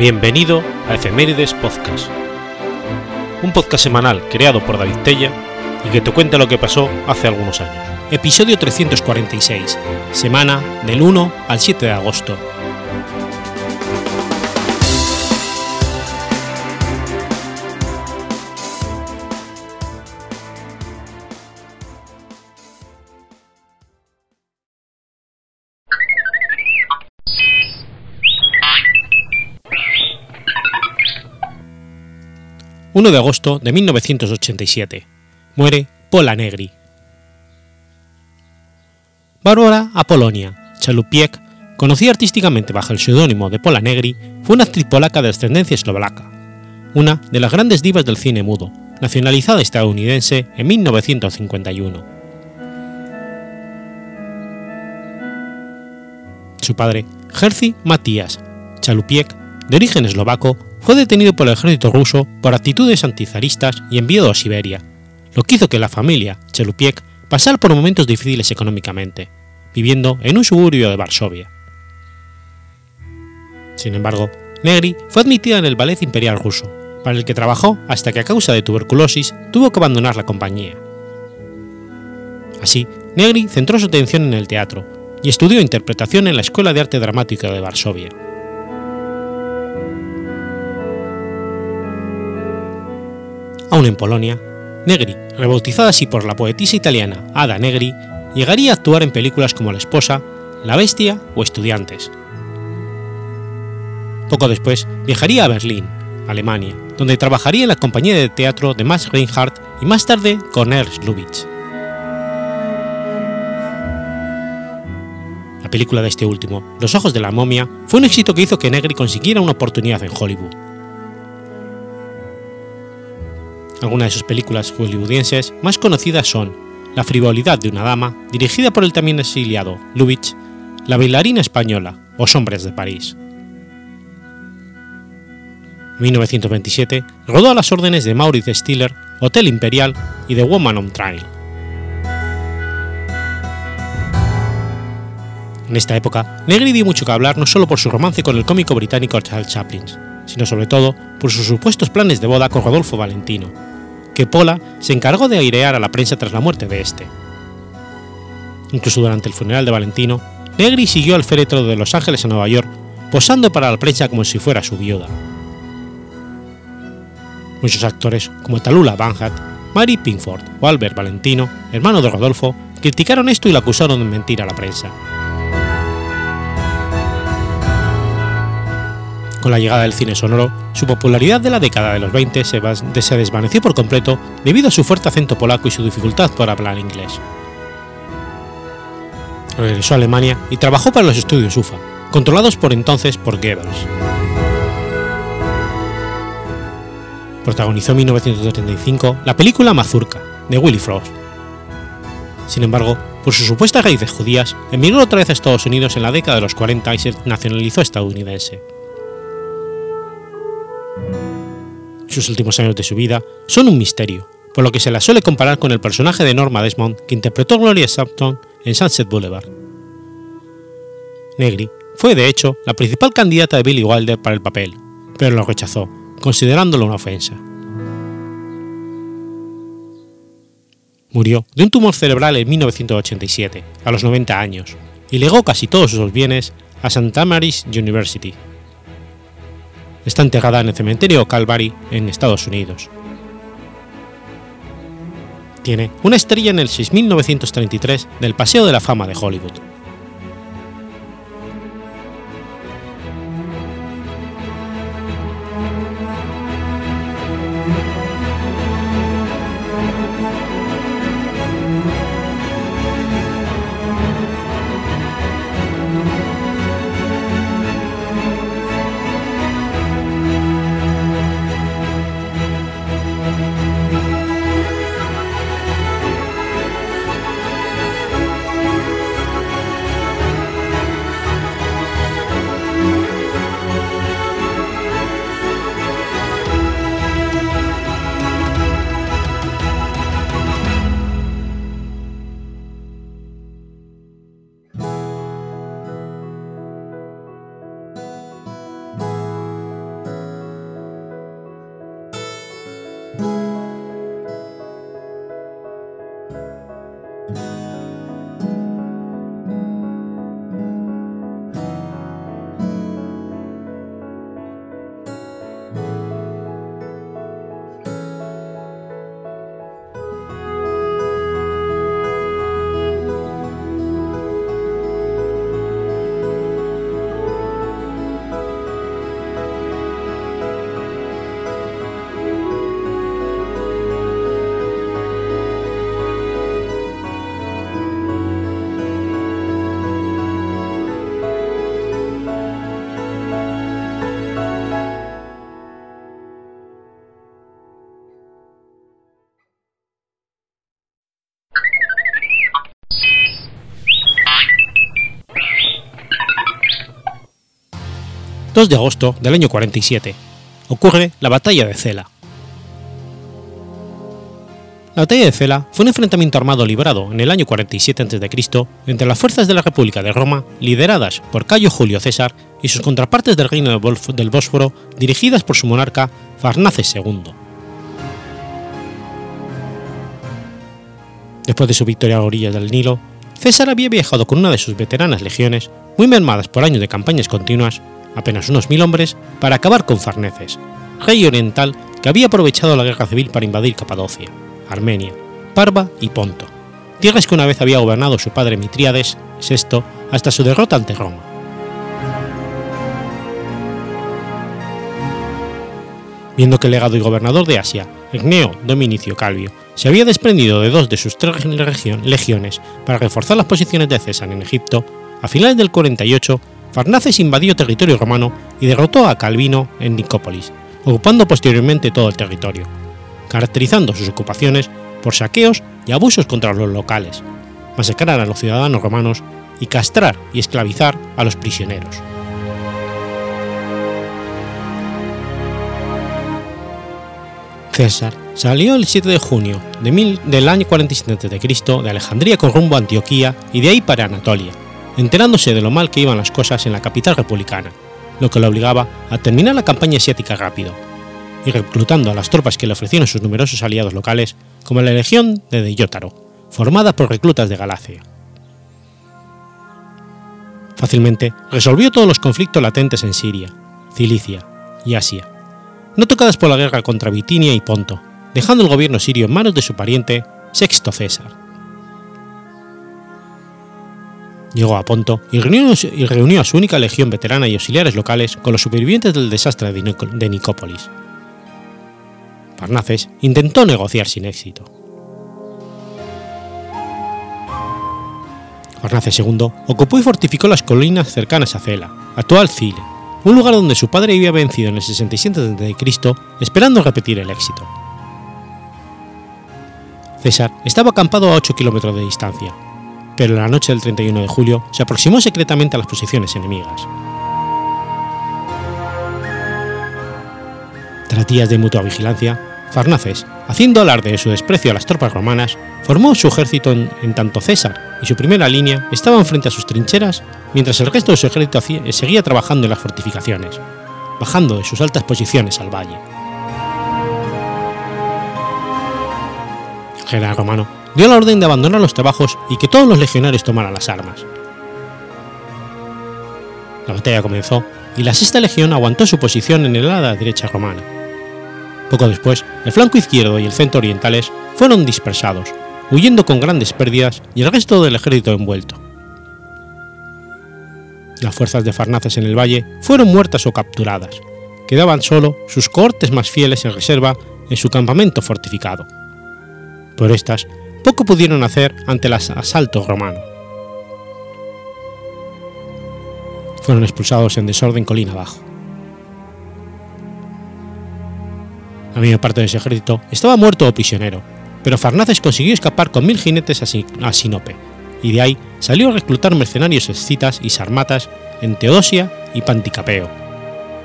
Bienvenido a Efemérides Podcast, un podcast semanal creado por David Tella y que te cuenta lo que pasó hace algunos años. Episodio 346, semana del 1 al 7 de agosto. 1 de agosto de 1987. Muere Pola Negri. Bárbara Apolonia Chalupiek, conocida artísticamente bajo el seudónimo de Pola Negri, fue una actriz polaca de ascendencia eslovaca, una de las grandes divas del cine mudo, nacionalizada estadounidense en 1951. Su padre, Jerzy Matías Chalupiek, de origen eslovaco, fue detenido por el ejército ruso por actitudes antizaristas y enviado a Siberia, lo que hizo que la familia Chelupiek pasara por momentos difíciles económicamente, viviendo en un suburbio de Varsovia. Sin embargo, Negri fue admitida en el ballet imperial ruso, para el que trabajó hasta que a causa de tuberculosis tuvo que abandonar la compañía. Así, Negri centró su atención en el teatro y estudió interpretación en la Escuela de Arte Dramático de Varsovia. Aún en Polonia, Negri, rebautizada así por la poetisa italiana Ada Negri, llegaría a actuar en películas como La esposa, La bestia o Estudiantes. Poco después viajaría a Berlín, Alemania, donde trabajaría en la compañía de teatro de Max Reinhardt y más tarde con Ernst Lubitsch. La película de este último, Los ojos de la momia, fue un éxito que hizo que Negri consiguiera una oportunidad en Hollywood. Algunas de sus películas hollywoodienses más conocidas son La frivolidad de una dama, dirigida por el también exiliado Lubitsch, La bailarina española o Hombres de París. En 1927 rodó a las órdenes de Maurits Stiller Hotel Imperial y The Woman on Trial. En esta época, Negri dio mucho que hablar no solo por su romance con el cómico británico Charles Chaplin, sino sobre todo por sus supuestos planes de boda con Rodolfo Valentino, que Pola se encargó de airear a la prensa tras la muerte de este. Incluso durante el funeral de Valentino, Negri siguió al féretro de Los Ángeles a Nueva York, posando para la prensa como si fuera su viuda. Muchos actores, como Talula Banhat, Mary Pinkford o Albert Valentino, hermano de Rodolfo, criticaron esto y lo acusaron de mentir a la prensa. Con la llegada del cine sonoro, su popularidad de la década de los 20 se, desvaneció por completo debido a su fuerte acento polaco y su dificultad por hablar inglés. Regresó a Alemania y trabajó para los estudios UFA, controlados por entonces por Goebbels. Protagonizó en 1935 la película Mazurka, de Willy Frost. Sin embargo, por sus supuestas raíces judías, emigró otra vez a Estados Unidos en la década de los 40 y se nacionalizó estadounidense. Sus últimos años de su vida son un misterio, por lo que se la suele comparar con el personaje de Norma Desmond que interpretó Gloria Sampton en Sunset Boulevard. Negri fue de hecho la principal candidata de Billy Wilder para el papel, pero lo rechazó, considerándolo una ofensa. Murió de un tumor cerebral en 1987, a los 90 años, y legó casi todos sus bienes a St. Mary's University, Está enterrada en el cementerio Calvary en Estados Unidos. Tiene una estrella en el 6933 del Paseo de la Fama de Hollywood. 2 de agosto del año 47, ocurre la Batalla de Cela. La batalla de Cela fue un enfrentamiento armado librado en el año 47 a.C. entre las fuerzas de la República de Roma, lideradas por Cayo Julio César, y sus contrapartes del Reino del Bósforo, dirigidas por su monarca Farnaces II. Después de su victoria a orillas del Nilo, César había viajado con una de sus veteranas legiones, muy mermadas por años de campañas continuas, apenas unos mil hombres, para acabar con Farneces, rey oriental que había aprovechado la guerra civil para invadir Capadocia. Armenia, Parva y Ponto, tierras que una vez había gobernado su padre Mitríades VI hasta su derrota ante Roma. Viendo que el legado y gobernador de Asia, Egneo Dominicio Calvio, se había desprendido de dos de sus tres legiones para reforzar las posiciones de César en Egipto, a finales del 48, Farnaces invadió territorio romano y derrotó a Calvino en Nicópolis, ocupando posteriormente todo el territorio, caracterizando sus ocupaciones por saqueos y abusos contra los locales, masacrar a los ciudadanos romanos y castrar y esclavizar a los prisioneros. César salió el 7 de junio del año 47 a.C. de Alejandría con rumbo a Antioquía y de ahí para Anatolia, enterándose de lo mal que iban las cosas en la capital republicana, lo que le obligaba a terminar la campaña asiática rápido, y reclutando a las tropas que le ofrecieron sus numerosos aliados locales, como la Legión de Deyótaro, formada por reclutas de Galacia. Fácilmente resolvió todos los conflictos latentes en Siria, Cilicia y Asia, no tocadas por la guerra contra Bitinia y Ponto, dejando el gobierno sirio en manos de su pariente Sexto César. Llegó a Ponto y reunió, a su única legión veterana y auxiliares locales con los supervivientes del desastre de Nicópolis, Farnaces intentó negociar sin éxito. Farnaces II ocupó y fortificó las colinas cercanas a Cela, actual Cile, un lugar donde su padre había vencido en el 67 a.C., esperando repetir el éxito. César estaba acampado a 8 kilómetros de distancia, pero en la noche del 31 de julio se aproximó secretamente a las posiciones enemigas. Tras días de mutua vigilancia, Farnaces, haciendo alarde de su desprecio a las tropas romanas, formó su ejército en, tanto César y su primera línea estaban frente a sus trincheras, mientras el resto de su ejército seguía trabajando en las fortificaciones, bajando de sus altas posiciones al valle. El general romano dio la orden de abandonar los trabajos y que todos los legionarios tomaran las armas. La batalla comenzó y la sexta legión aguantó su posición en el ala derecha romana poco después, el flanco izquierdo y el centro orientales fueron dispersados, huyendo con grandes pérdidas y el resto del ejército envuelto. Las fuerzas de Farnaces en el valle fueron muertas o capturadas. Quedaban solo sus cohortes más fieles en reserva en su campamento fortificado. Por estas, poco pudieron hacer ante el asalto romano. Fueron expulsados en desorden colina abajo. La mayor parte de ese ejército estaba muerto o prisionero, pero Farnaces consiguió escapar con mil jinetes a Sinope, y de ahí salió a reclutar mercenarios escitas y sarmatas en Teodosia y Panticapeo,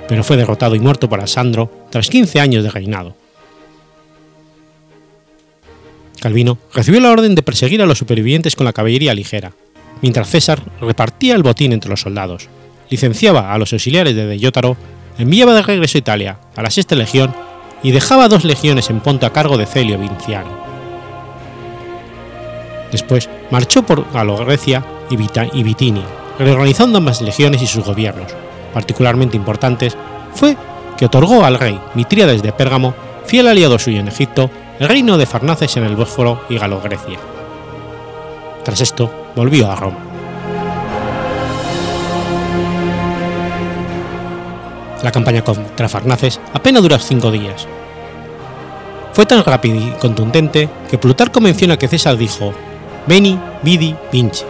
pero fue derrotado y muerto por Asandro tras 15 años de reinado. Calvino recibió la orden de perseguir a los supervivientes con la caballería ligera, mientras César repartía el botín entre los soldados, licenciaba a los auxiliares de Deyótaro, enviaba de regreso a Italia a la sexta legión y dejaba dos legiones en Ponto a cargo de Celio Vinciano. Después marchó por Galogrecia y, y Bitinia, reorganizando ambas legiones y sus gobiernos. Particularmente importantes fue que otorgó al rey Mitríades de Pérgamo, fiel aliado suyo en Egipto, el reino de Farnaces en el Bósforo y Galogrecia. Tras esto, volvió a Roma. La campaña contra Farnaces apenas duró cinco días. Fue tan rápida y contundente que Plutarco menciona que César dijo: Veni, vidi, vinci.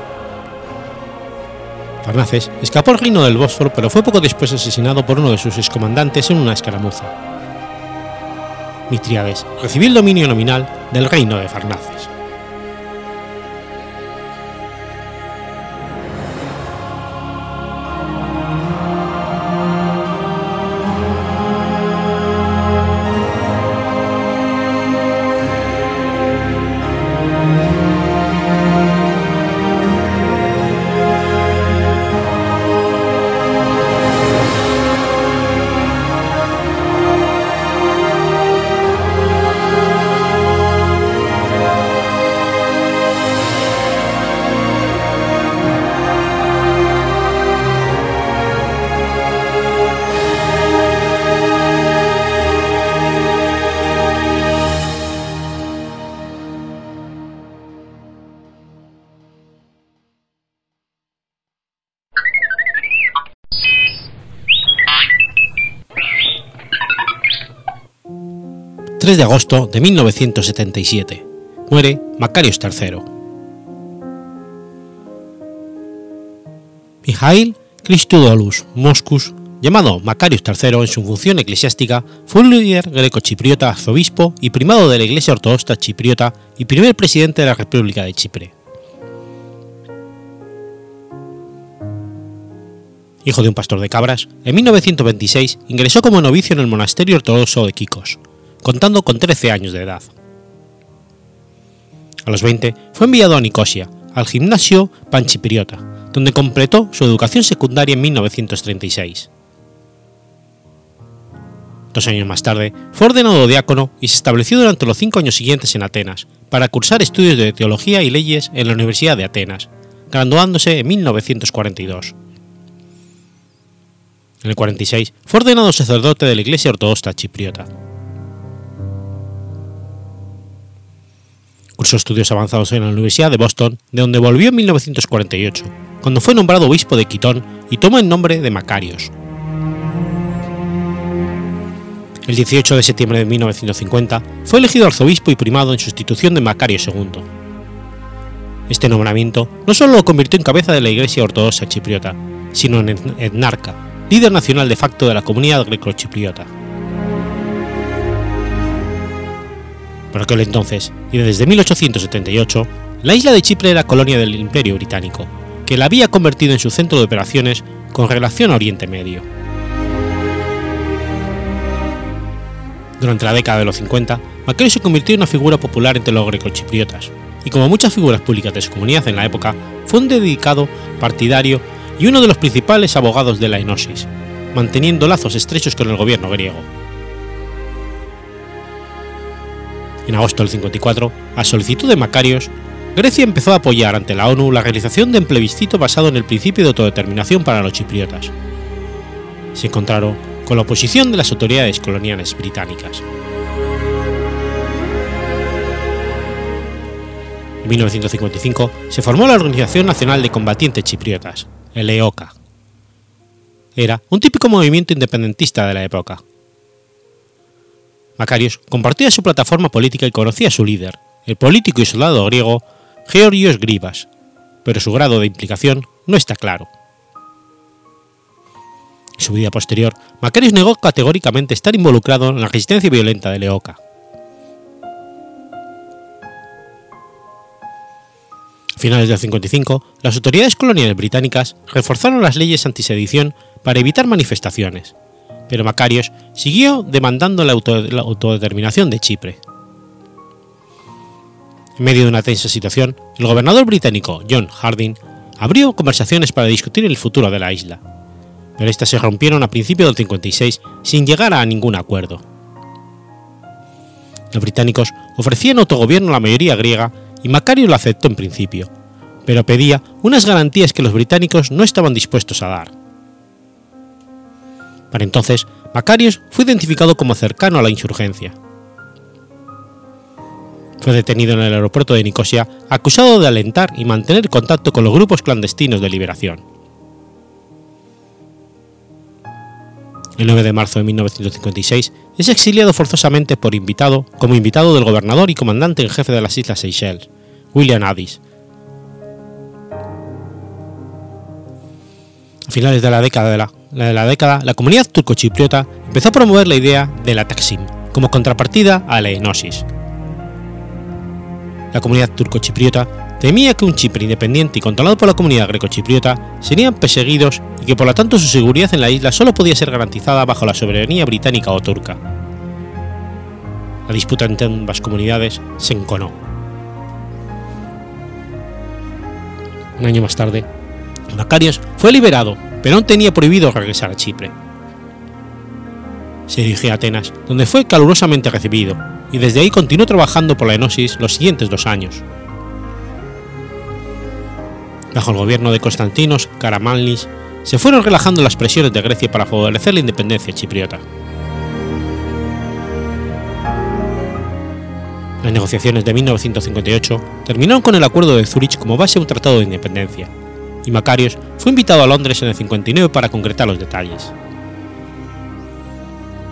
Farnaces escapó al reino del Bósforo, pero fue poco después asesinado por uno de sus excomandantes en una escaramuza. Mitriades recibió el dominio nominal del reino de Farnaces. 3 de agosto de 1977. Muere Macarios III. Mijail Christodoulus Moscus, llamado Macarios III en su función eclesiástica, fue un líder greco-chipriota, arzobispo y primado de la Iglesia Ortodoxa chipriota y primer presidente de la República de Chipre. Hijo de un pastor de cabras, en 1926 ingresó como novicio en el monasterio ortodoxo de Kikos, contando con 13 años de edad. A los 20 fue enviado a Nicosia, al gimnasio panchipriota, donde completó su educación secundaria en 1936. Dos años más tarde, fue ordenado diácono y se estableció durante los cinco años siguientes en Atenas para cursar estudios de teología y leyes en la Universidad de Atenas, graduándose en 1942. En el 46 fue ordenado sacerdote de la Iglesia Ortodoxa Chipriota. Cursó estudios avanzados en la Universidad de Boston, de donde volvió en 1948, cuando fue nombrado obispo de Quitón y tomó el nombre de Macarios. El 18 de septiembre de 1950 fue elegido arzobispo y primado en sustitución de Macario II. Este nombramiento no solo lo convirtió en cabeza de la Iglesia Ortodoxa Chipriota, sino en etnarca, líder nacional de facto de la comunidad greco-chipriota. Por aquel entonces, y desde 1878, la isla de Chipre era colonia del Imperio Británico, que la había convertido en su centro de operaciones con relación a Oriente Medio. Durante la década de los 50, Macario se convirtió en una figura popular entre los grecochipriotas, y como muchas figuras públicas de su comunidad en la época, fue un dedicado partidario y uno de los principales abogados de la enosis, manteniendo lazos estrechos con el gobierno griego. En agosto del 54, a solicitud de Macarios, Grecia empezó a apoyar ante la ONU la realización de un plebiscito basado en el principio de autodeterminación para los chipriotas. Se encontraron con la oposición de las autoridades coloniales británicas. En 1955 se formó la Organización Nacional de Combatientes Chipriotas, el EOCA. Era un típico movimiento independentista de la época. Macarios compartía su plataforma política y conocía a su líder, el político y soldado griego Georgios Grivas, pero su grado de implicación no está claro. En su vida posterior, Macarios negó categóricamente estar involucrado en la resistencia violenta de Leoca. A finales del 55, las autoridades coloniales británicas reforzaron las leyes antisedición para evitar manifestaciones, pero Macarios siguió demandando la, autodeterminación de Chipre. En medio de una tensa situación, el gobernador británico John Harding abrió conversaciones para discutir el futuro de la isla, pero estas se rompieron a principios del 56 sin llegar a ningún acuerdo. Los británicos ofrecían autogobierno a la mayoría griega y Macario lo aceptó en principio, pero pedía unas garantías que los británicos no estaban dispuestos a dar. Para entonces, Macarios fue identificado como cercano a la insurgencia. Fue detenido en el aeropuerto de Nicosia acusado de alentar y mantener contacto con los grupos clandestinos de liberación. El 9 de marzo de 1956 es exiliado forzosamente por invitado como invitado del gobernador y comandante en jefe de las Islas Seychelles, William Addis. A finales de la década de la, de la década, la comunidad turcochipriota empezó a promover la idea de la Taksim como contrapartida a la enosis. La comunidad turcochipriota temía que un Chipre independiente y controlado por la comunidad grecochipriota serían perseguidos y que por lo tanto su seguridad en la isla solo podía ser garantizada bajo la soberanía británica o turca. La disputa entre ambas comunidades se enconó. Un año más tarde, Macarios fue liberado, pero no tenía prohibido regresar a Chipre. Se dirigió a Atenas, donde fue calurosamente recibido, y desde ahí continuó trabajando por la enosis los siguientes dos años. Bajo el gobierno de Constantinos Karamanlis, se fueron relajando las presiones de Grecia para favorecer la independencia chipriota. Las negociaciones de 1958 terminaron con el Acuerdo de Zúrich como base de un tratado de independencia, y Macarios fue invitado a Londres en el 59 para concretar los detalles.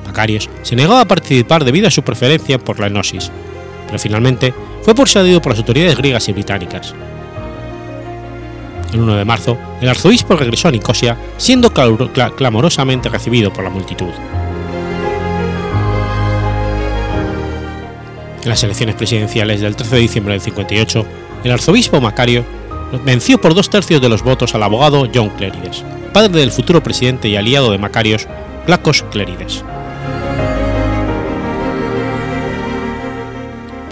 Macarios se negó a participar debido a su preferencia por la enosis, pero finalmente fue persuadido por las autoridades griegas y británicas. El 1 de marzo, el arzobispo regresó a Nicosia, siendo clamorosamente recibido por la multitud. En las elecciones presidenciales del 13 de diciembre del 58, el arzobispo Macario venció por dos tercios de los votos al abogado John Clérides, padre del futuro presidente y aliado de Macarios, Placos Clérides.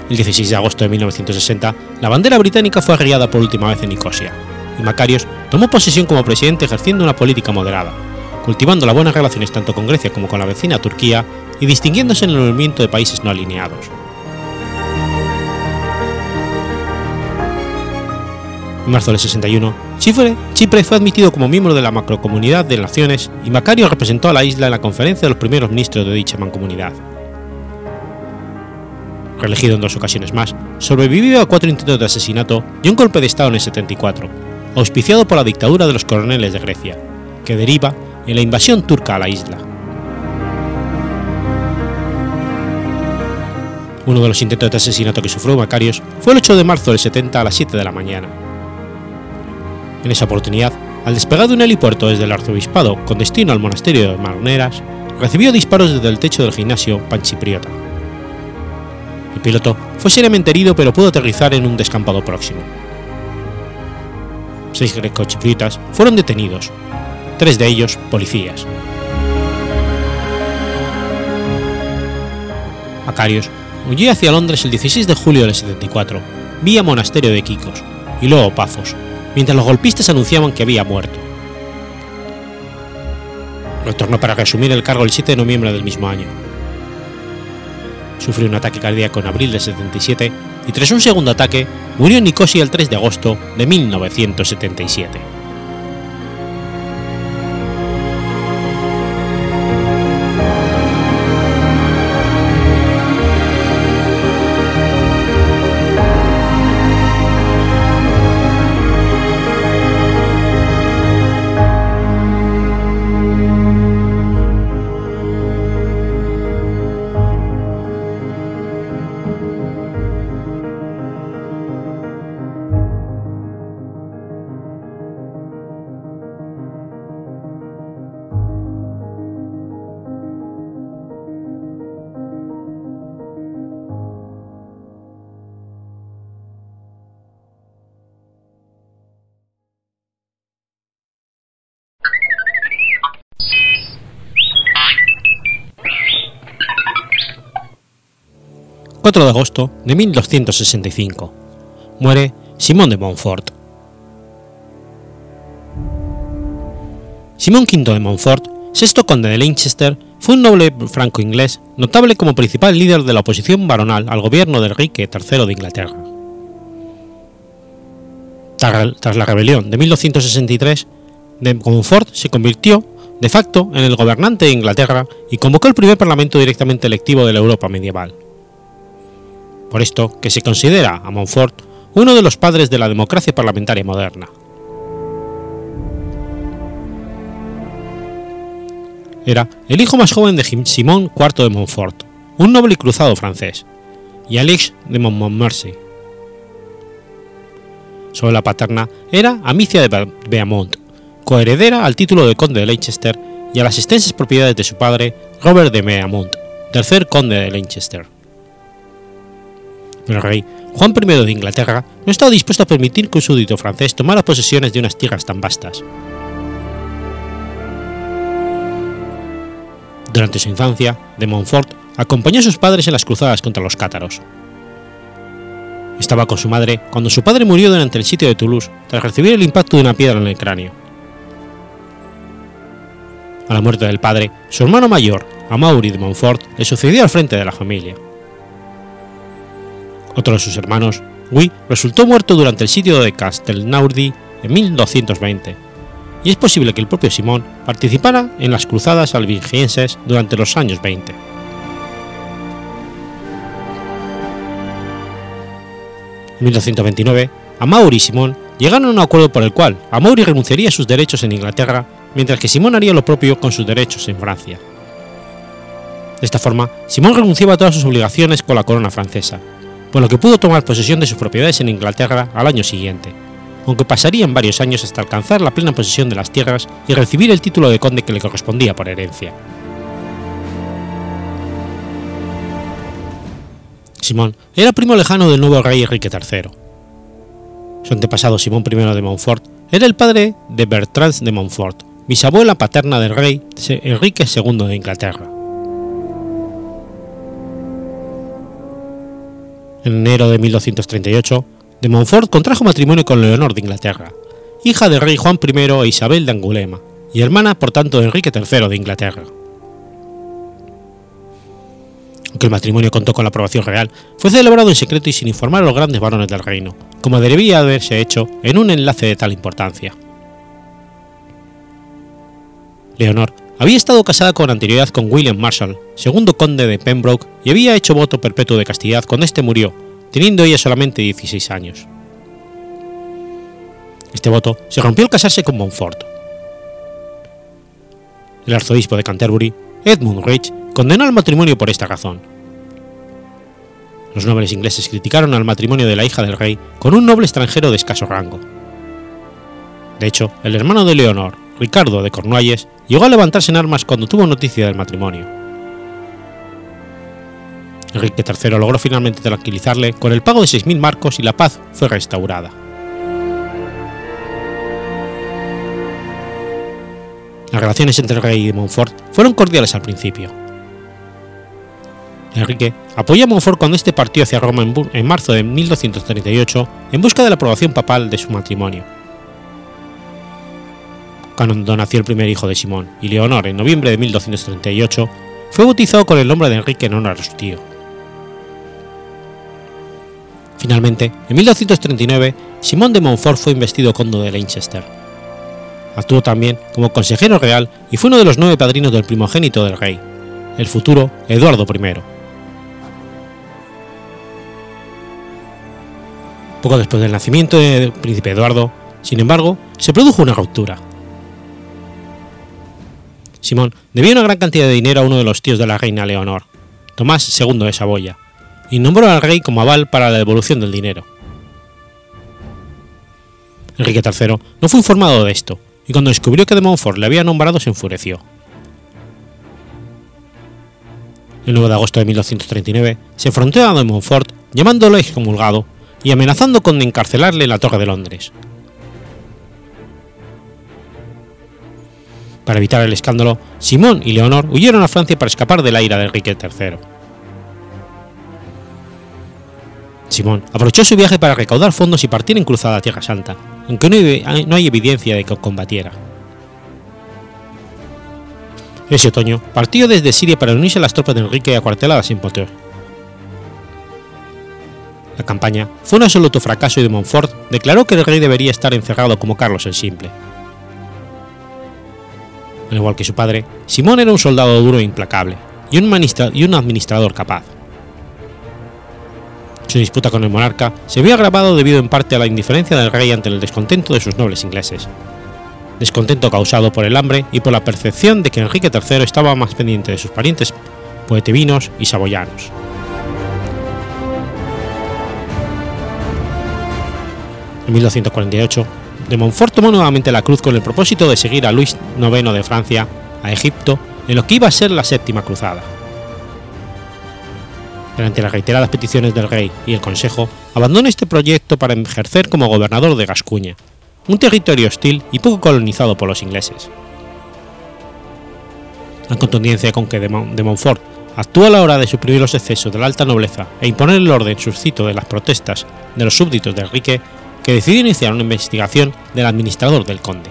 El 16 de agosto de 1960, la bandera británica fue arriada por última vez en Nicosia, y Macarios tomó posesión como presidente ejerciendo una política moderada, cultivando las buenas relaciones tanto con Grecia como con la vecina Turquía y distinguiéndose en el movimiento de países no alineados. En marzo del 61, Chipre, fue admitido como miembro de la macrocomunidad de naciones y Macario representó a la isla en la conferencia de los primeros ministros de dicha mancomunidad. Reelegido en dos ocasiones más, sobrevivió a cuatro intentos de asesinato y un golpe de Estado en el 74, auspiciado por la dictadura de los coroneles de Grecia, que deriva en la invasión turca a la isla. Uno de los intentos de asesinato que sufrió Macarios fue el 8 de marzo del 70 a las 7 de la mañana. En esa oportunidad, al despegar de un helipuerto desde el arzobispado con destino al monasterio de Marneras, recibió disparos desde el techo del gimnasio panchipriota. El piloto fue seriamente herido pero pudo aterrizar en un descampado próximo. Seis grecochipriotas fueron detenidos, tres de ellos policías. Macarios huyó hacia Londres el 16 de julio del 74, vía monasterio de Kikos, y luego Pafos, mientras los golpistas anunciaban que había muerto. Retornó para resumir el cargo el 7 de noviembre del mismo año. Sufrió un ataque cardíaco en abril del 77 y tras un segundo ataque murió en Nicosia el 3 de agosto de 1977. 4 de agosto de 1265. Muere Simón de Montfort. Simón V de Montfort, sexto conde de Leicester, fue un noble franco-inglés notable como principal líder de la oposición baronal al gobierno de Enrique III de Inglaterra. Tras la rebelión de 1263, de Montfort se convirtió de facto en el gobernante de Inglaterra y convocó el primer parlamento directamente electivo de la Europa medieval por esto que se considera a Montfort uno de los padres de la democracia parlamentaria moderna. Era el hijo más joven de Simón IV de Montfort, un noble y cruzado francés, y Alix de Montmorency. Su la paterna era Amicia de Beaumont, coheredera al título de conde de Leicester y a las extensas propiedades de su padre, Robert de Beaumont, tercer conde de Leicester el rey Juan I de Inglaterra no estaba dispuesto a permitir que un súbdito francés tomara posesiones de unas tierras tan vastas. Durante su infancia, de Montfort acompañó a sus padres en las cruzadas contra los cátaros. Estaba con su madre cuando su padre murió durante el sitio de Toulouse tras recibir el impacto de una piedra en el cráneo. A la muerte del padre, su hermano mayor, Amaury de Montfort, le sucedió al frente de la familia. Otro de sus hermanos, Guy, resultó muerto durante el sitio de Castelnaudry en 1220, y es posible que el propio Simón participara en las cruzadas albingienses durante los años 20. En 1229, Amaury y Simón llegaron a un acuerdo por el cual Amaury renunciaría a sus derechos en Inglaterra, mientras que Simón haría lo propio con sus derechos en Francia. De esta forma, Simón renunciaba a todas sus obligaciones con la corona francesa, por lo que pudo tomar posesión de sus propiedades en Inglaterra al año siguiente, aunque pasarían varios años hasta alcanzar la plena posesión de las tierras y recibir el título de conde que le correspondía por herencia. Simón era primo lejano del nuevo rey Enrique III. Su antepasado Simón I de Montfort era el padre de Bertrand de Montfort, bisabuela paterna del rey Enrique II de Inglaterra. En enero de 1238, de Montfort contrajo matrimonio con Leonor de Inglaterra, hija del rey Juan I e Isabel de Angulema, y hermana por tanto de Enrique III de Inglaterra. Aunque el matrimonio contó con la aprobación real, fue celebrado en secreto y sin informar a los grandes varones del reino, como debía haberse hecho en un enlace de tal importancia. Leonor había estado casada con anterioridad con William Marshall, segundo conde de Pembroke, y había hecho voto perpetuo de castidad cuando éste murió, teniendo ella solamente 16 años. Este voto se rompió al casarse con Montfort. El arzobispo de Canterbury, Edmund Rich, condenó al matrimonio por esta razón. Los nobles ingleses criticaron al matrimonio de la hija del rey con un noble extranjero de escaso rango. De hecho, el hermano de Leonor, Ricardo de Cornualles, llegó a levantarse en armas cuando tuvo noticia del matrimonio. Enrique III logró finalmente tranquilizarle con el pago de 6.000 marcos y la paz fue restaurada. Las relaciones entre el rey y Montfort fueron cordiales al principio. Enrique apoyó a Montfort cuando este partió hacia Roma en, marzo de 1238 en busca de la aprobación papal de su matrimonio. Cuando nació el primer hijo de Simón y Leonor en noviembre de 1238, fue bautizado con el nombre de Enrique en honor a su tío. Finalmente, en 1239, Simón de Montfort fue investido conde de Leicester. Actuó también como consejero real y fue uno de los nueve padrinos del primogénito del rey, el futuro Eduardo I. Poco después del nacimiento del príncipe Eduardo, sin embargo, se produjo una ruptura. Simón debía una gran cantidad de dinero a uno de los tíos de la reina Leonor, Tomás II de Saboya, y nombró al rey como aval para la devolución del dinero. Enrique III no fue informado de esto, y cuando descubrió que de Montfort le había nombrado se enfureció. El 9 de agosto de 1239 se enfrentó a de Montfort llamándolo excomulgado y amenazando con encarcelarle en la Torre de Londres. Para evitar el escándalo, Simón y Leonor huyeron a Francia para escapar de la ira de Enrique III. Simón aprovechó su viaje para recaudar fondos y partir en cruzada a Tierra Santa, aunque no hay, evidencia de que combatiera. Ese otoño partió desde Siria para unirse a las tropas de Enrique acuarteladas en Poitiers. La campaña fue un absoluto fracaso y de Montfort declaró que el rey debería estar encerrado como Carlos el Simple. Al igual que su padre, Simón era un soldado duro e implacable y un administrador capaz. Su disputa con el monarca se vio agravado debido en parte a la indiferencia del rey ante el descontento de sus nobles ingleses. Descontento causado por el hambre y por la percepción de que Enrique III estaba más pendiente de sus parientes poetevinos y saboyanos. En 1248, de Montfort tomó nuevamente la cruz con el propósito de seguir a Luis IX de Francia a Egipto en lo que iba a ser la séptima cruzada. Durante las reiteradas peticiones del rey y el consejo, abandona este proyecto para ejercer como gobernador de Gascuña, un territorio hostil y poco colonizado por los ingleses. La contundencia con que de, Montfort actúa a la hora de suprimir los excesos de la alta nobleza e imponer el orden suscito de las protestas de los súbditos de Enrique, que decidió iniciar una investigación del administrador del conde.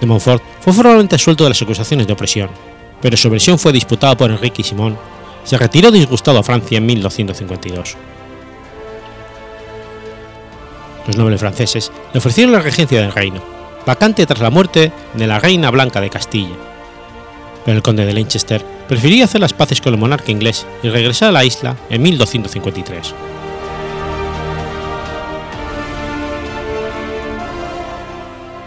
De Montfort fue formalmente suelto de las acusaciones de opresión, pero su versión fue disputada por Enrique y Simón, se retiró disgustado a Francia en 1252. Los nobles franceses le ofrecieron la regencia del reino, vacante tras la muerte de la reina blanca de Castilla, pero el conde de Leicester prefirió hacer las paces con el monarca inglés y regresar a la isla en 1253.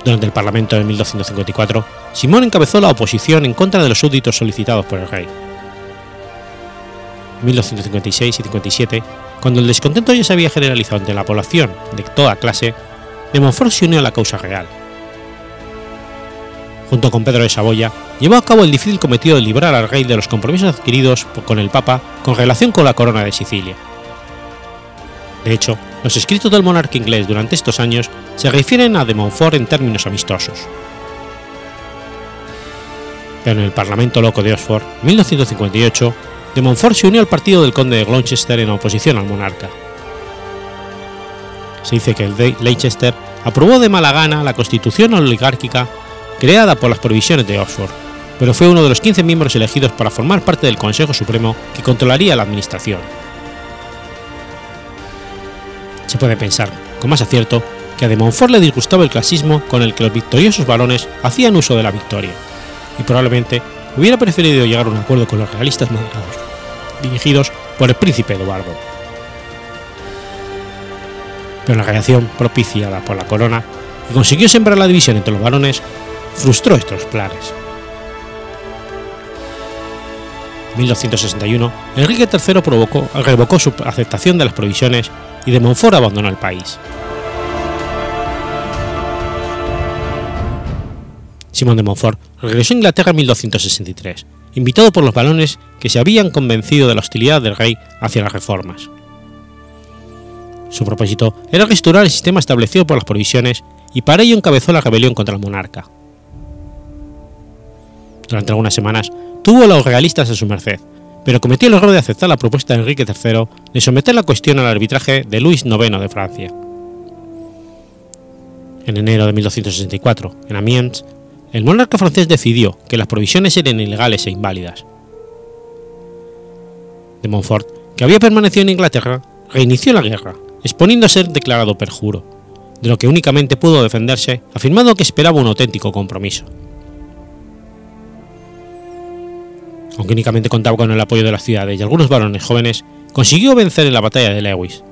Durante el Parlamento de 1254, Simón encabezó la oposición en contra de los súbditos solicitados por el rey. En 1256 y 57, cuando el descontento ya se había generalizado entre la población de toda clase, de Montfort se unió a la causa real. Junto con Pedro de Saboya, llevó a cabo el difícil cometido de librar al rey de los compromisos adquiridos con el Papa con relación con la corona de Sicilia. De hecho, los escritos del monarca inglés durante estos años se refieren a de Montfort en términos amistosos. En el Parlamento Loco de Oxford, en 1258, de Montfort se unió al partido del conde de Gloucester en oposición al monarca. Se dice que el de Leicester aprobó de mala gana la constitución oligárquica creada por las provisiones de Oxford, pero fue uno de los 15 miembros elegidos para formar parte del Consejo Supremo que controlaría la administración. Se puede pensar, con más acierto, que a de Montfort le disgustaba el clasismo con el que los victoriosos varones hacían uso de la victoria, y probablemente hubiera preferido llegar a un acuerdo con los realistas moderados, dirigidos por el príncipe Eduardo. Pero la reacción propiciada por la corona, que consiguió sembrar la división entre los varones, frustró estos planes. En 1261, Enrique III provocó, revocó su aceptación de las provisiones y de Montfort abandonó el país. Simón de Montfort regresó a Inglaterra en 1263, invitado por los balones que se habían convencido de la hostilidad del rey hacia las reformas. Su propósito era restaurar el sistema establecido por las provisiones y para ello encabezó la rebelión contra el monarca. Durante algunas semanas tuvo a los realistas a su merced, pero cometió el error de aceptar la propuesta de Enrique III de someter la cuestión al arbitraje de Luis IX de Francia. En enero de 1264, en Amiens, el monarca francés decidió que las provisiones eran ilegales e inválidas. De Montfort, que había permanecido en Inglaterra, reinició la guerra, exponiendo a ser declarado perjuro, de lo que únicamente pudo defenderse afirmando que esperaba un auténtico compromiso. Aunque únicamente contaba con el apoyo de las ciudades y algunos varones jóvenes, consiguió vencer en la batalla de Lewis,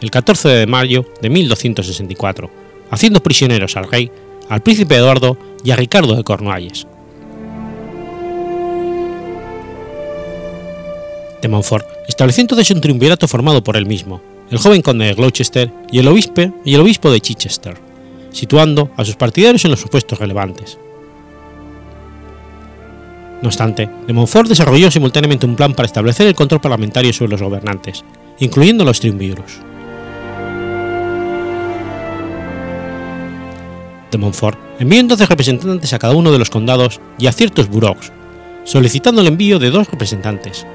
el 14 de mayo de 1264, haciendo prisioneros al rey, al príncipe Eduardo y a Ricardo de Cornualles. De Montfort estableció entonces un triunvirato formado por él mismo, el joven conde de Gloucester y el, obispo, y el obispo de Chichester, situando a sus partidarios en los supuestos relevantes. No obstante, de Montfort desarrolló simultáneamente un plan para establecer el control parlamentario sobre los gobernantes, incluyendo los triunviros. De Montfort envió entonces representantes a cada uno de los condados y a ciertos boroughs, solicitando el envío de dos representantes.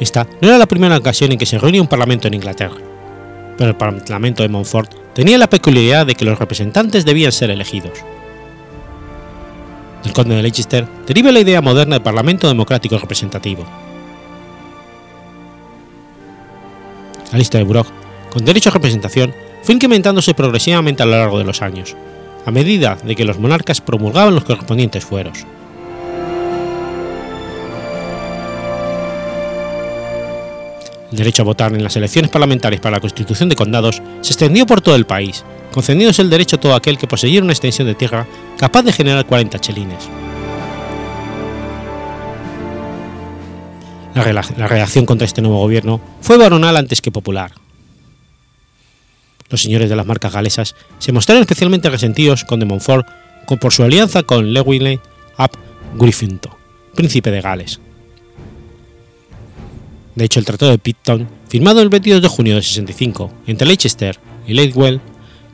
Esta no era la primera ocasión en que se reunía un parlamento en Inglaterra, pero el parlamento de Montfort tenía la peculiaridad de que los representantes debían ser elegidos. Del conde de Leicester deriva la idea moderna del parlamento democrático representativo. La lista de Borough, con derecho a representación, fue incrementándose progresivamente a lo largo de los años, a medida de que los monarcas promulgaban los correspondientes fueros. El derecho a votar en las elecciones parlamentarias para la constitución de condados se extendió por todo el país, concediéndose el derecho a todo aquel que poseyera una extensión de tierra capaz de generar 40 chelines. La, reacción contra este nuevo gobierno fue baronal antes que popular. Los señores de las marcas galesas se mostraron especialmente resentidos con de Montfort por su alianza con Llewellyn ap Griffinto, príncipe de Gales. De hecho, el Tratado de Picton, firmado el 22 de junio de 65 entre Leicester y Leithwell,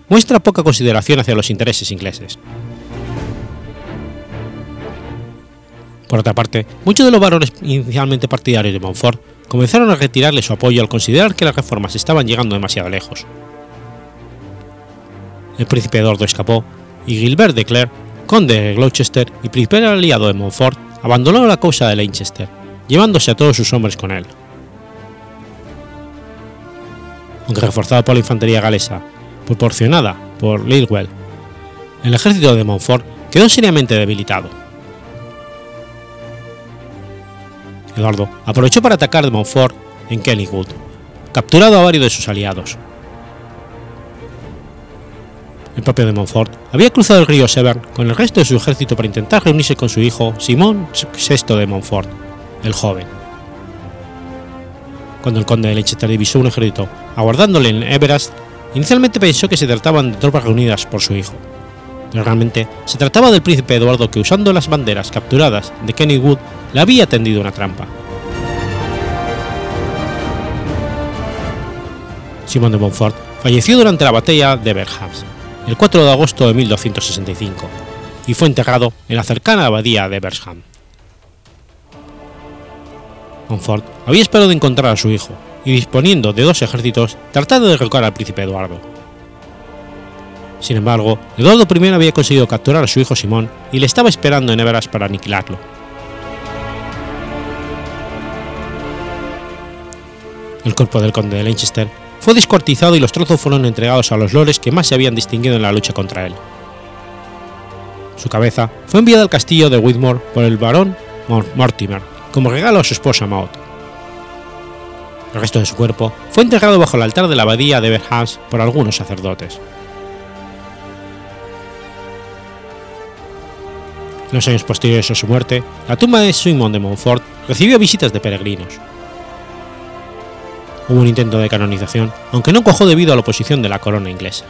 muestra poca consideración hacia los intereses ingleses. Por otra parte, muchos de los varones inicialmente partidarios de Montfort comenzaron a retirarle su apoyo al considerar que las reformas estaban llegando demasiado lejos. El príncipe Eduardo escapó y Gilbert de Clare, conde de Gloucester y principal aliado de Montfort, abandonó la causa de Leicester, llevándose a todos sus hombres con él. Aunque reforzado por la infantería galesa, proporcionada por Lilwell, el ejército de Montfort quedó seriamente debilitado. Eduardo aprovechó para atacar de Montfort en Kennywood, capturado a varios de sus aliados. El propio de Montfort había cruzado el río Severn con el resto de su ejército para intentar reunirse con su hijo Simón VI de Montfort, el joven. Cuando el conde de Leicester divisó un ejército aguardándole en Everest, inicialmente pensó que se trataban de tropas reunidas por su hijo, pero realmente se trataba del príncipe Eduardo que usando las banderas capturadas de Kennywood le había tendido una trampa. Simón de Montfort falleció durante la batalla de Berhams, el 4 de agosto de 1265, y fue enterrado en la cercana abadía de Bersham. Montfort había esperado encontrar a su hijo, y disponiendo de dos ejércitos, tratar de derrocar al príncipe Eduardo. Sin embargo, Eduardo I había conseguido capturar a su hijo Simón y le estaba esperando en Everas para aniquilarlo. El cuerpo del conde de Leicester fue descuartizado y los trozos fueron entregados a los lores que más se habían distinguido en la lucha contra él. Su cabeza fue enviada al castillo de Whitmore por el barón Mortimer como regalo a su esposa Maud. El resto de su cuerpo fue enterrado bajo el altar de la abadía de Berhams por algunos sacerdotes. En los años posteriores a su muerte, la tumba de Simon de Montfort recibió visitas de peregrinos. Hubo un intento de canonización, aunque no cojó debido a la oposición de la corona inglesa.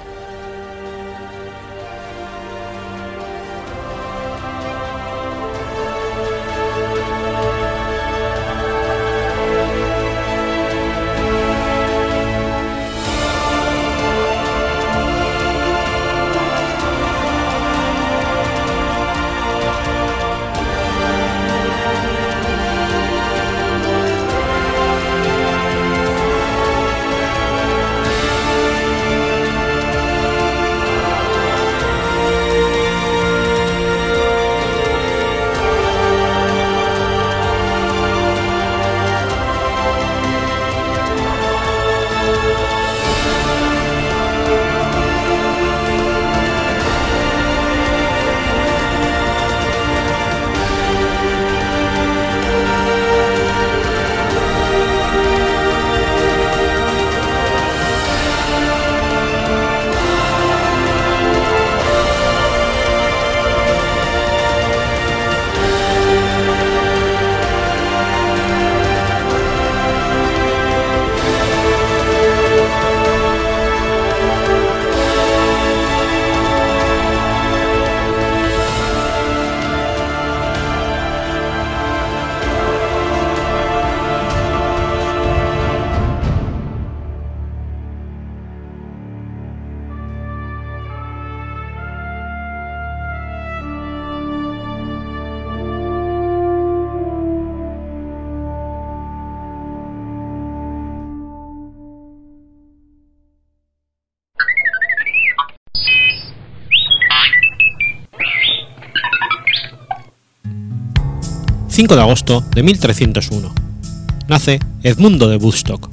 5 de agosto de 1301. Nace Edmundo de Woodstock.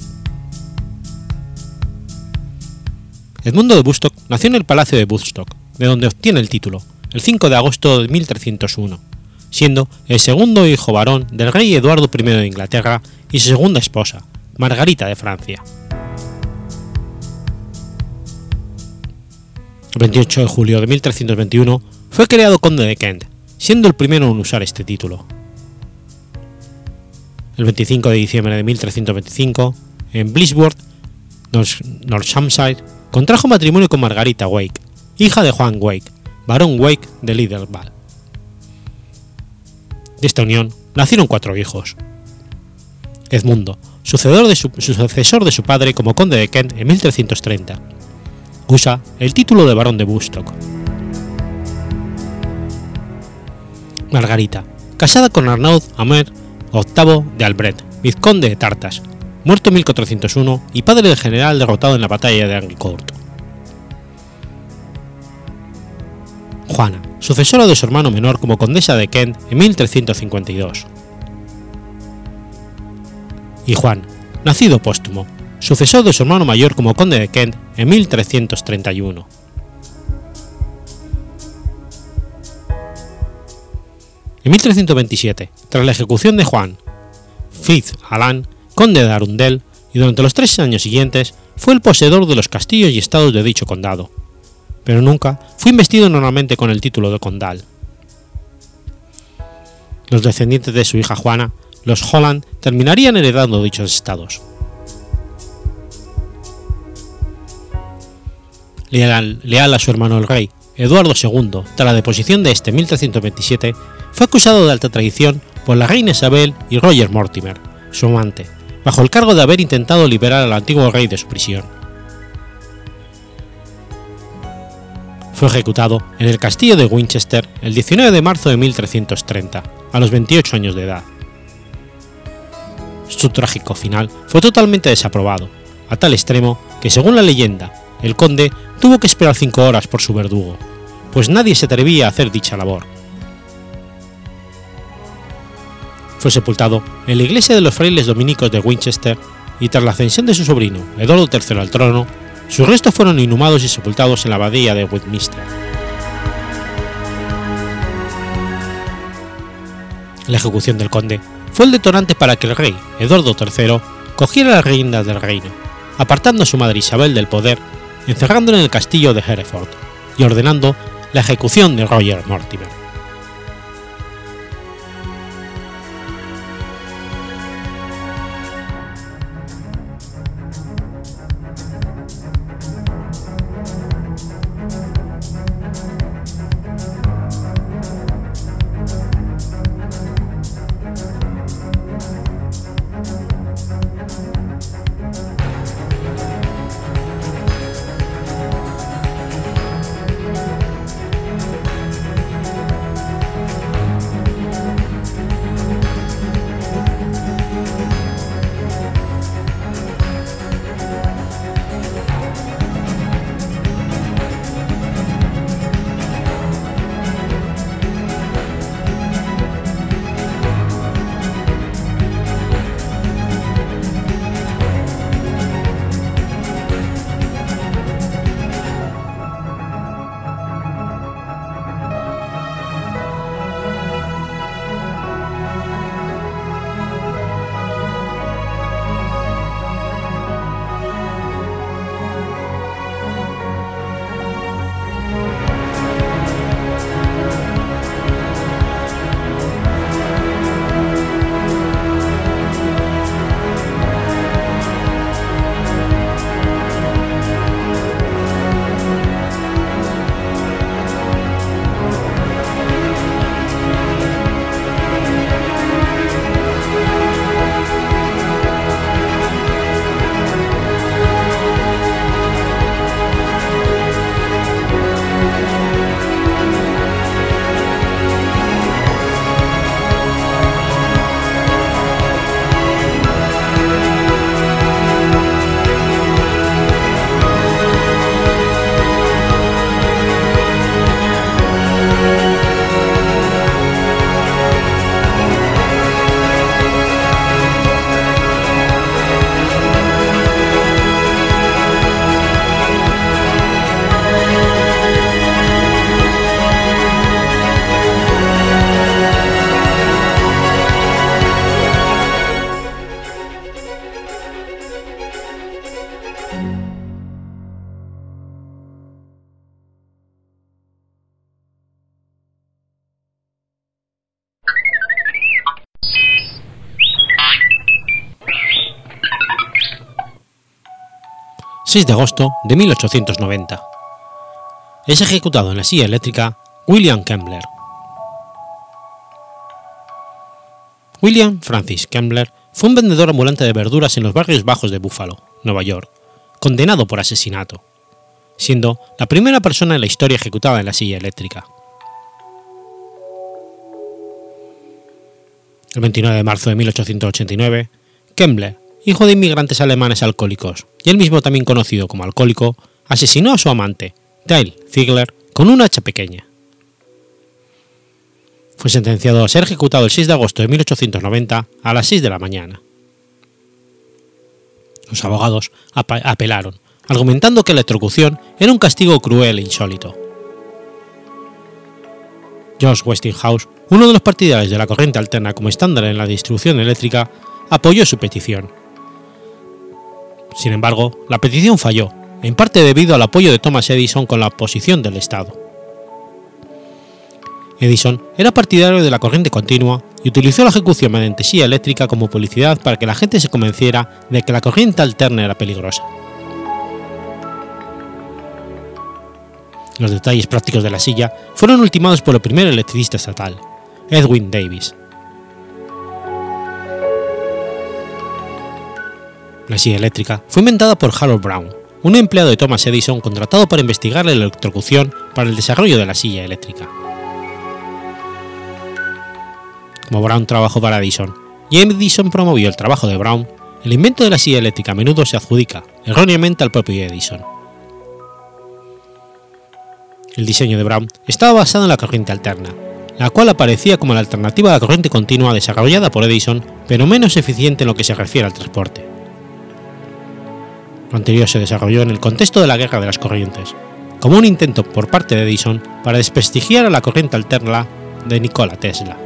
Edmundo de Woodstock nació en el Palacio de Woodstock, de donde obtiene el título, el 5 de agosto de 1301, siendo el segundo hijo varón del rey Eduardo I de Inglaterra y su segunda esposa, Margarita de Francia. El 28 de julio de 1321 fue creado conde de Kent, siendo el primero en usar este título el 25 de diciembre de 1325, en Blissworth, Northamptonshire, contrajo matrimonio con Margarita Wake, hija de Juan Wake, barón Wake de Liderval. De esta unión nacieron cuatro hijos. Edmundo, sucesor de, su, sucesor de su padre como conde de Kent en 1330, usa el título de barón de Bustock. Margarita, casada con Arnaud Amer octavo de Albret, vizconde de Tartas, muerto en 1401 y padre del general derrotado en la batalla de Angicourt. Juana, sucesora de su hermano menor como condesa de Kent en 1352. Y Juan, nacido póstumo, sucesor de su hermano mayor como conde de Kent en 1331. En 1327, tras la ejecución de Juan Fitz Alan, conde de Arundel, y durante los tres años siguientes fue el poseedor de los castillos y estados de dicho condado, pero nunca fue investido normalmente con el título de condal. Los descendientes de su hija Juana, los Holland, terminarían heredando dichos estados. Leal, leal, a su hermano el rey, Eduardo II, tras la deposición de este en 1327, fue acusado de alta traición por la reina Isabel y Roger Mortimer, su amante, bajo el cargo de haber intentado liberar al antiguo rey de su prisión. Fue ejecutado en el castillo de Winchester el 19 de marzo de 1330, a los 28 años de edad. Su trágico final fue totalmente desaprobado, a tal extremo que, según la leyenda, el conde tuvo que esperar cinco horas por su verdugo, pues nadie se atrevía a hacer dicha labor. Fue sepultado en la iglesia de los frailes dominicos de Winchester y tras la ascensión de su sobrino, Eduardo III al trono, sus restos fueron inhumados y sepultados en la abadía de Westminster. La ejecución del conde fue el detonante para que el rey, Eduardo III, cogiera la reina del reino, apartando a su madre Isabel del poder, encerrándola en el castillo de Hereford y ordenando la ejecución de Roger Mortimer. 6 de agosto de 1890. Es ejecutado en la silla eléctrica William Kembler. William Francis Kembler fue un vendedor ambulante de verduras en los barrios bajos de Buffalo, Nueva York, condenado por asesinato, siendo la primera persona en la historia ejecutada en la silla eléctrica. El 29 de marzo de 1889, Kembler hijo de inmigrantes alemanes alcohólicos y él mismo también conocido como alcohólico, asesinó a su amante, Dale Ziegler, con una hacha pequeña. Fue sentenciado a ser ejecutado el 6 de agosto de 1890 a las 6 de la mañana. Los abogados apelaron, argumentando que la electrocución era un castigo cruel e insólito. George Westinghouse, uno de los partidarios de la corriente alterna como estándar en la distribución eléctrica, apoyó su petición sin embargo, la petición falló, en parte debido al apoyo de Thomas Edison con la oposición del Estado. Edison era partidario de la corriente continua y utilizó la ejecución mediante silla eléctrica como publicidad para que la gente se convenciera de que la corriente alterna era peligrosa. Los detalles prácticos de la silla fueron ultimados por el primer electricista estatal, Edwin Davis. La silla eléctrica fue inventada por Harold Brown, un empleado de Thomas Edison contratado para investigar la electrocución para el desarrollo de la silla eléctrica. Como Brown trabajó para Edison y Edison promovió el trabajo de Brown, el invento de la silla eléctrica a menudo se adjudica, erróneamente, al propio Edison. El diseño de Brown estaba basado en la corriente alterna, la cual aparecía como la alternativa a la corriente continua desarrollada por Edison, pero menos eficiente en lo que se refiere al transporte. Lo anterior se desarrolló en el contexto de la Guerra de las Corrientes, como un intento por parte de Edison para desprestigiar a la corriente alterna de Nikola Tesla.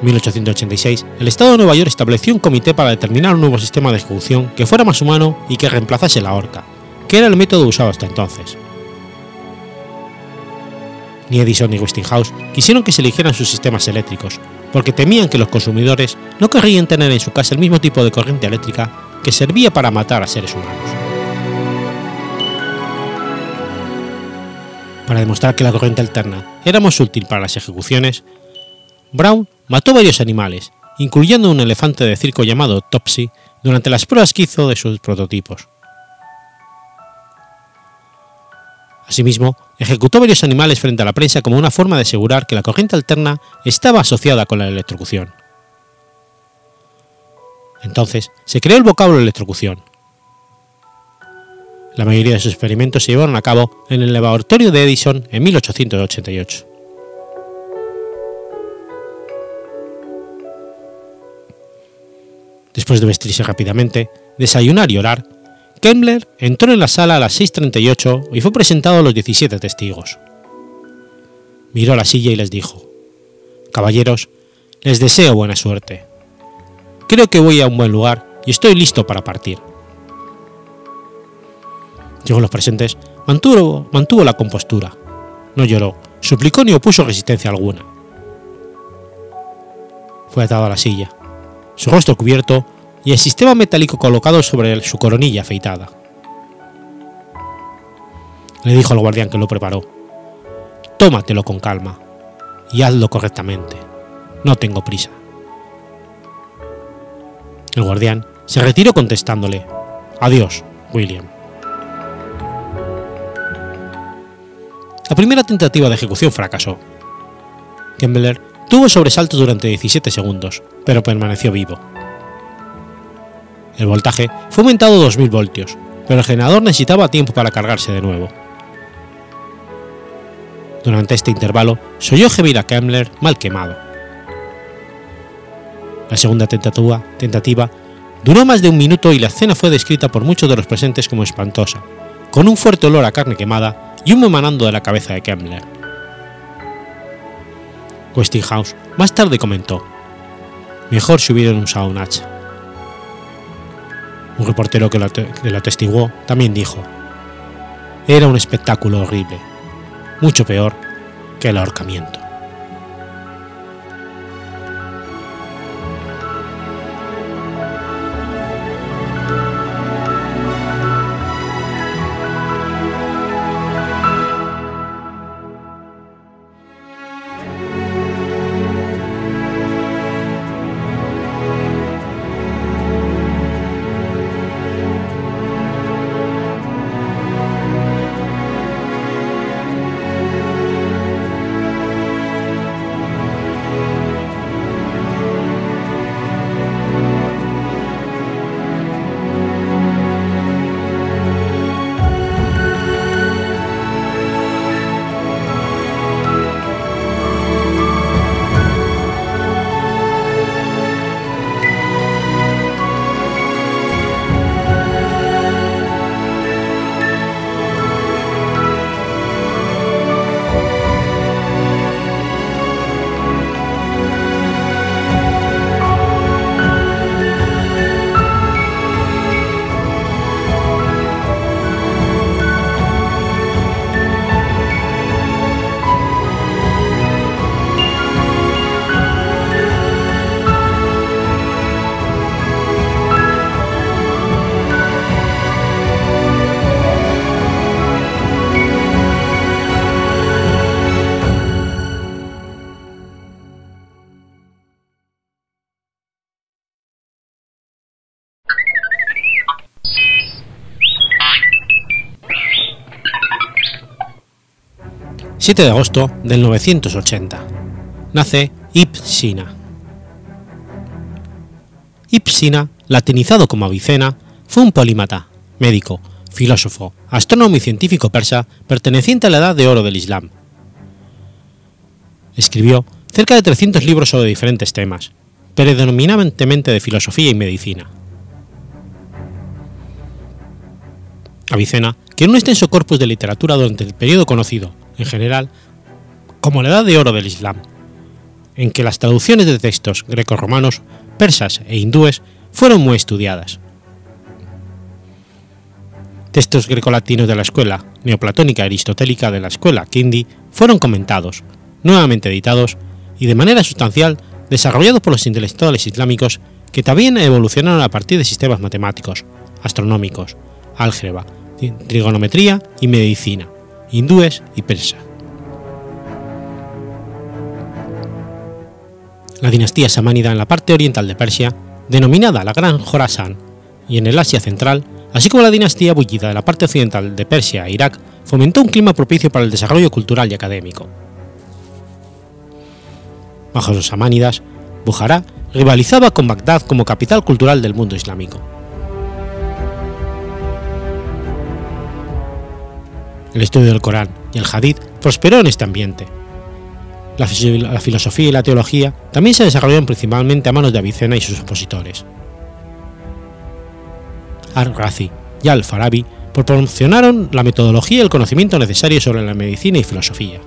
En 1886, el Estado de Nueva York estableció un comité para determinar un nuevo sistema de ejecución que fuera más humano y que reemplazase la horca, que era el método usado hasta entonces. Ni Edison ni Westinghouse quisieron que se eligieran sus sistemas eléctricos, porque temían que los consumidores no querrían tener en su casa el mismo tipo de corriente eléctrica que servía para matar a seres humanos. Para demostrar que la corriente alterna era más útil para las ejecuciones, Brown mató varios animales, incluyendo un elefante de circo llamado Topsy, durante las pruebas que hizo de sus prototipos. Asimismo, ejecutó varios animales frente a la prensa como una forma de asegurar que la corriente alterna estaba asociada con la electrocución. Entonces, se creó el vocablo electrocución. La mayoría de sus experimentos se llevaron a cabo en el laboratorio de Edison en 1888. Después de vestirse rápidamente, desayunar y orar, Kemmler entró en la sala a las 6.38 y fue presentado a los 17 testigos. Miró la silla y les dijo, Caballeros, les deseo buena suerte. Creo que voy a un buen lugar y estoy listo para partir. Llegó los presentes, mantuvo, mantuvo la compostura. No lloró, suplicó ni opuso resistencia alguna. Fue atado a la silla, su rostro cubierto y el sistema metálico colocado sobre su coronilla afeitada. Le dijo al guardián que lo preparó, tómatelo con calma y hazlo correctamente, no tengo prisa. El guardián se retiró contestándole, adiós, William. La primera tentativa de ejecución fracasó. Kembler tuvo sobresaltos durante 17 segundos, pero permaneció vivo. El voltaje fue aumentado a 2000 voltios, pero el generador necesitaba tiempo para cargarse de nuevo. Durante este intervalo se oyó gemir a Kemmler mal quemado. La segunda tentativa, duró más de un minuto y la escena fue descrita por muchos de los presentes como espantosa, con un fuerte olor a carne quemada y humo emanando de la cabeza de Kemmler. Westinghouse más tarde comentó, mejor si hubieran usado un hacha. Un reportero que lo, atestiguó también dijo, era un espectáculo horrible, mucho peor que el ahorcamiento. 7 de agosto del 980. Nace Ibn Sina. Latinizado como Avicena, fue un polímata, médico, filósofo, astrónomo y científico persa perteneciente a la Edad de Oro del Islam. Escribió cerca de 300 libros sobre diferentes temas, predominantemente de filosofía y medicina. Avicena, en un extenso corpus de literatura durante el periodo conocido, en general, como la Edad de Oro del Islam, en que las traducciones de textos greco-romanos, persas e hindúes fueron muy estudiadas. Textos grecolatinos de la escuela neoplatónica aristotélica de la escuela Kindi fueron comentados, nuevamente editados y de manera sustancial desarrollados por los intelectuales islámicos que también evolucionaron a partir de sistemas matemáticos, astronómicos, álgebra, trigonometría y medicina, hindúes y persa. La dinastía samánida en la parte oriental de Persia, denominada la Gran Jorasán, y en el Asia central, así como la dinastía bullida de la parte occidental de Persia e Irak, fomentó un clima propicio para el desarrollo cultural y académico. Bajo los samánidas, Bujará rivalizaba con Bagdad como capital cultural del mundo islámico. El estudio del Corán y el Hadith prosperó en este ambiente. La, filosofía y la teología también se desarrollaron principalmente a manos de Avicena y sus opositores. Al-Razi y Al-Farabi proporcionaron la metodología y el conocimiento necesario sobre la medicina y filosofía.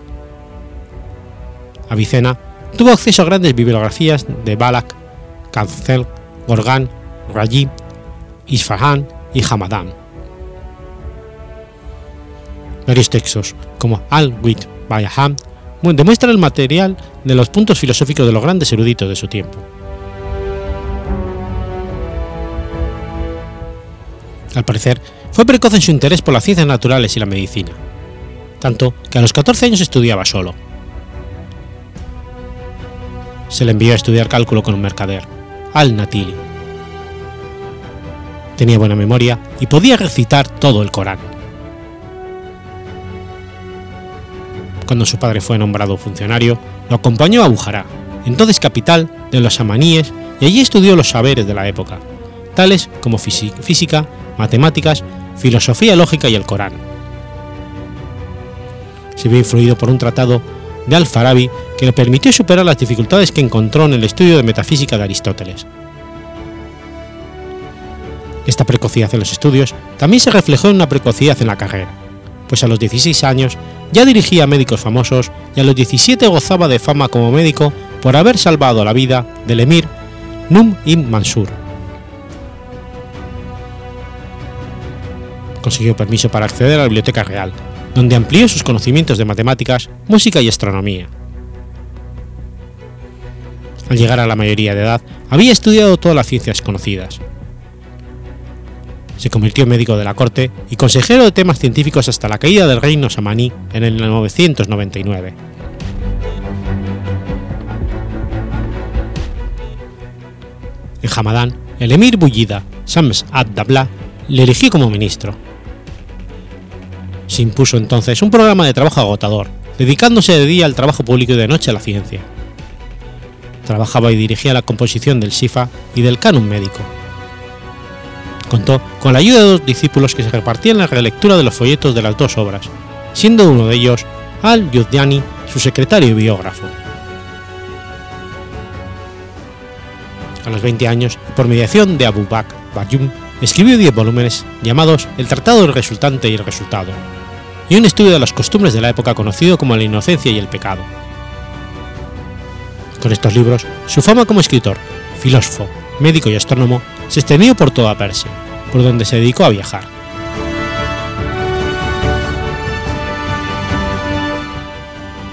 Avicena tuvo acceso a grandes bibliografías de Balak, Cancel, Gorgán, Raji, Isfahan y Hamadan. Varios textos, como Al-Wit Bayaham, demuestran el material de los puntos filosóficos de los grandes eruditos de su tiempo. Al parecer, fue precoz en su interés por las ciencias naturales y la medicina, tanto que a los 14 años estudiaba solo. Se le envió a estudiar cálculo con un mercader, Al-Natili. Tenía buena memoria y podía recitar todo el Corán. Cuando su padre fue nombrado funcionario, lo acompañó a Bujará, entonces capital de los amaníes, y allí estudió los saberes de la época, tales como física, matemáticas, filosofía lógica y el Corán. Se vio influido por un tratado de Al-Farabi que le permitió superar las dificultades que encontró en el estudio de metafísica de Aristóteles. Esta precocidad en los estudios también se reflejó en una precocidad en la carrera, pues a los 16 años ya dirigía médicos famosos y a los 17 gozaba de fama como médico por haber salvado la vida del emir Num ibn Mansur. Consiguió permiso para acceder a la Biblioteca Real, donde amplió sus conocimientos de matemáticas, música y astronomía. Al llegar a la mayoría de edad, había estudiado todas las ciencias conocidas. Se convirtió en médico de la corte y consejero de temas científicos hasta la caída del reino samaní en el 999. En Hamadán, el emir bullida, Shams ad-Dabla, le eligió como ministro se impuso entonces un programa de trabajo agotador, dedicándose de día al trabajo público y de noche a la ciencia. Trabajaba y dirigía la composición del Sifa y del canon médico. Contó con la ayuda de dos discípulos que se repartían la relectura de los folletos de las dos obras, siendo uno de ellos Al-Yudyani, su secretario y biógrafo. A los 20 años, por mediación de Abu Bakr Bayum, escribió 10 volúmenes llamados El Tratado del Resultante y el Resultado, y un estudio de las costumbres de la época conocido como la inocencia y el pecado. Con estos libros, su fama como escritor, filósofo, médico y astrónomo se extendió por toda Persia, por donde se dedicó a viajar.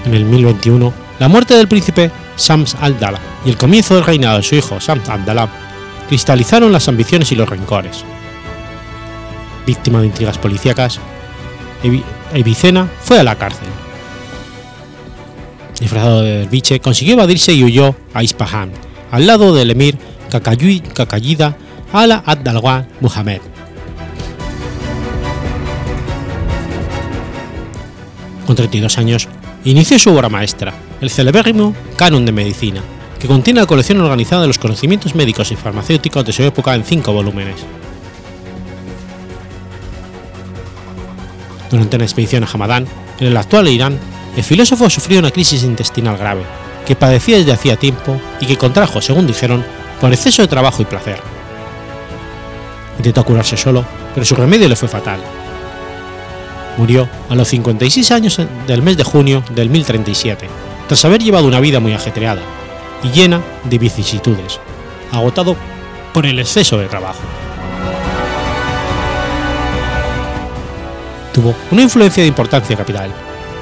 En el 1021, la muerte del príncipe Shams al-Dala y el comienzo del reinado de su hijo Shams al-Dala cristalizaron las ambiciones y los rencores. Víctima de intrigas policíacas, Evicena fue a la cárcel. Disfrazado de derviche, consiguió evadirse y huyó a Ispahan, al lado del emir Kakayida Ala ad-Dalwan Muhammad. Con 32 años, inició su obra maestra, el celebérrimo Canon de Medicina, que contiene la colección organizada de los conocimientos médicos y farmacéuticos de su época en cinco volúmenes. Durante una expedición a Hamadán, en el actual Irán, el filósofo sufrió una crisis intestinal grave, que padecía desde hacía tiempo y que contrajo, según dijeron, por exceso de trabajo y placer. Intentó curarse solo, pero su remedio le fue fatal. Murió a los 56 años del mes de junio del 1037, tras haber llevado una vida muy ajetreada y llena de vicisitudes, agotado por el exceso de trabajo. Tuvo una influencia de importancia capital,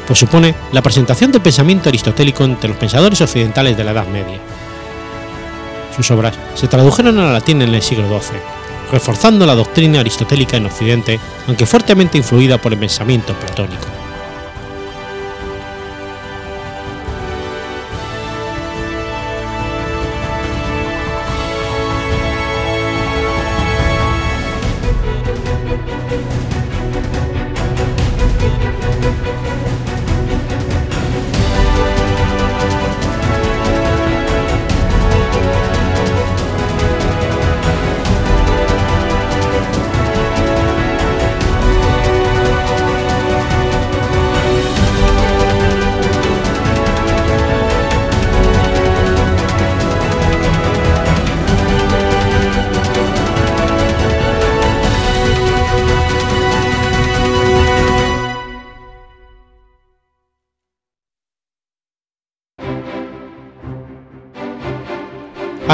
pues supone la presentación del pensamiento aristotélico entre los pensadores occidentales de la Edad Media. Sus obras se tradujeron al latín en el siglo XII, reforzando la doctrina aristotélica en Occidente, aunque fuertemente influida por el pensamiento platónico.